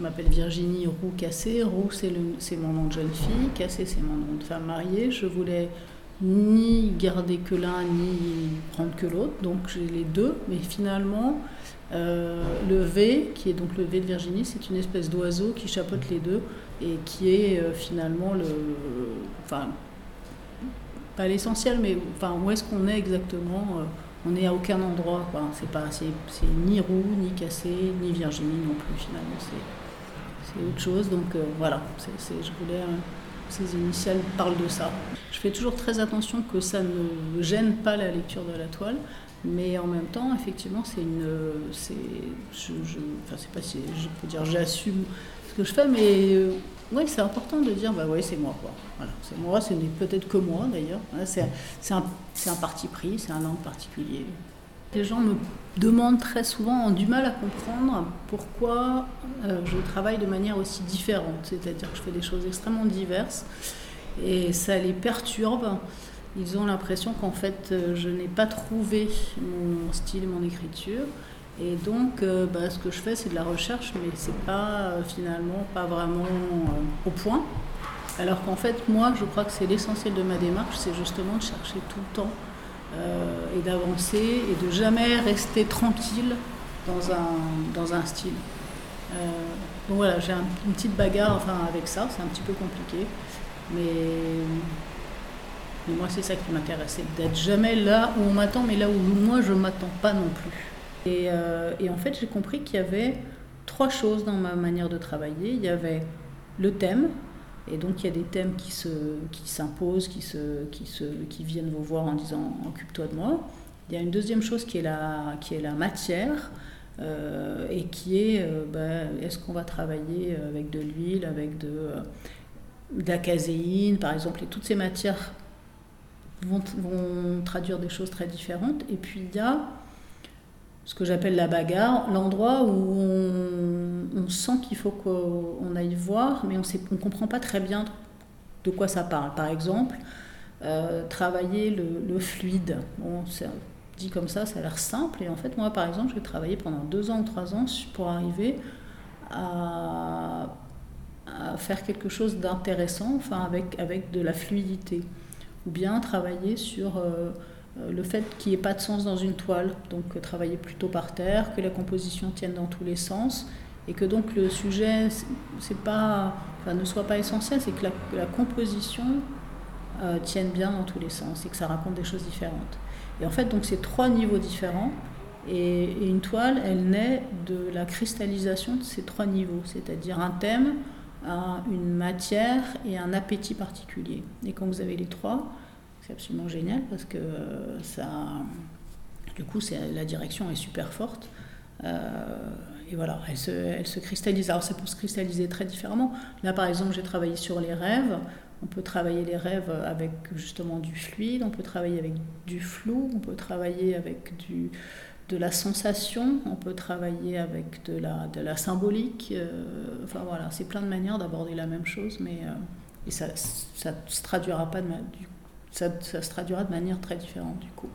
m'appelle Virginie Roux Cassé. Roux, c'est mon nom de jeune fille. Cassé, c'est mon nom de femme mariée. Je voulais ni garder que l'un, ni prendre que l'autre. Donc j'ai les deux. Mais finalement, euh, le V, qui est donc le V de Virginie, c'est une espèce d'oiseau qui chapeaute les deux et qui est euh, finalement le. Enfin, pas l'essentiel, mais enfin, où est-ce qu'on est exactement euh, On n'est à aucun endroit. C'est, c'est, ni roux, ni cassé, ni Virginie non plus, finalement. C'est, c'est autre chose. Donc voilà, c'est, je voulais. ces initiales parlent de ça. Je fais toujours très attention que ça ne gêne pas la lecture de la toile. Mais en même temps, effectivement, c'est une. C'est, je, je, enfin, c'est pas si je peux dire j'assume ce que je fais, mais euh, c'est important de dire bah oui, c'est moi. Quoi. Voilà, c'est moi, ce n'est peut-être que moi d'ailleurs. C'est, c'est, un, un parti pris, c'est un angle particulier. Les gens me demandent très souvent, ont du mal à comprendre pourquoi euh, je travaille de manière aussi différente. C'est-à-dire que je fais des choses extrêmement diverses et ça les perturbe ils ont l'impression qu'en fait, euh, je n'ai pas trouvé mon style, mon écriture. Et donc, euh, bah, ce que je fais, c'est de la recherche, mais c'est pas finalement pas vraiment au point. Alors qu'en fait, moi, je crois que c'est l'essentiel de ma démarche, c'est justement de chercher tout le temps et d'avancer et de jamais rester tranquille dans un, dans un style. donc voilà, j'ai une petite bagarre enfin, avec ça, c'est un petit peu compliqué. Mais mais moi, c'est ça qui m'intéresse, d'être jamais là où on m'attend, mais là où moi, je ne m'attends pas non plus. Et, euh, et en fait, j'ai compris qu'il y avait trois choses dans ma manière de travailler. Il y avait le thème, et donc il y a des thèmes qui, se, qui s'imposent, qui, se, qui, se, qui viennent vous voir en disant occupe-toi de moi. Il y a une deuxième chose qui est la, qui est la matière. Euh, et qui est euh, ben, est-ce qu'on va travailler avec de l'huile, avec de, de la caséine par exemple, et toutes ces matières vont, traduire des choses très différentes. Et puis il y a ce que j'appelle la bagarre, l'endroit où on, sent qu'il faut qu'on aille voir, mais on ne comprend pas très bien de quoi ça parle. Par exemple, euh, travailler le, fluide. Bon, dit comme ça, ça a l'air simple. Et en fait, moi, par exemple, j'ai travaillé pendant deux ans ou trois ans pour arriver à, faire quelque chose d'intéressant, enfin, avec, avec de la fluidité ou bien travailler sur euh, le fait qu'il n'y ait pas de sens dans une toile, donc euh, travailler plutôt par terre, que la composition tienne dans tous les sens, et que donc le sujet ne soit pas essentiel, c'est que la, composition tienne bien dans tous les sens et que ça raconte des choses différentes. Et en fait, donc c'est trois niveaux différents. Et, une toile, elle naît de la cristallisation de ces trois niveaux, c'est-à-dire un thème, une matière et un appétit particulier. Et quand vous avez les trois, c'est absolument génial parce que euh, ça, du coup, la direction est super forte. Euh, et voilà, elle se, elle se, cristallise. Alors ça peut se cristalliser très différemment. Là, par exemple, j'ai travaillé sur les rêves. On peut travailler les rêves avec justement du fluide, on peut travailler avec du flou, on peut travailler avec du, de la sensation, on peut travailler avec de la, de la symbolique. Euh, enfin voilà, c'est plein de manières d'aborder la même chose, mais et ça, ça se traduira pas de ça, ça, se traduira de manière très différente du coup.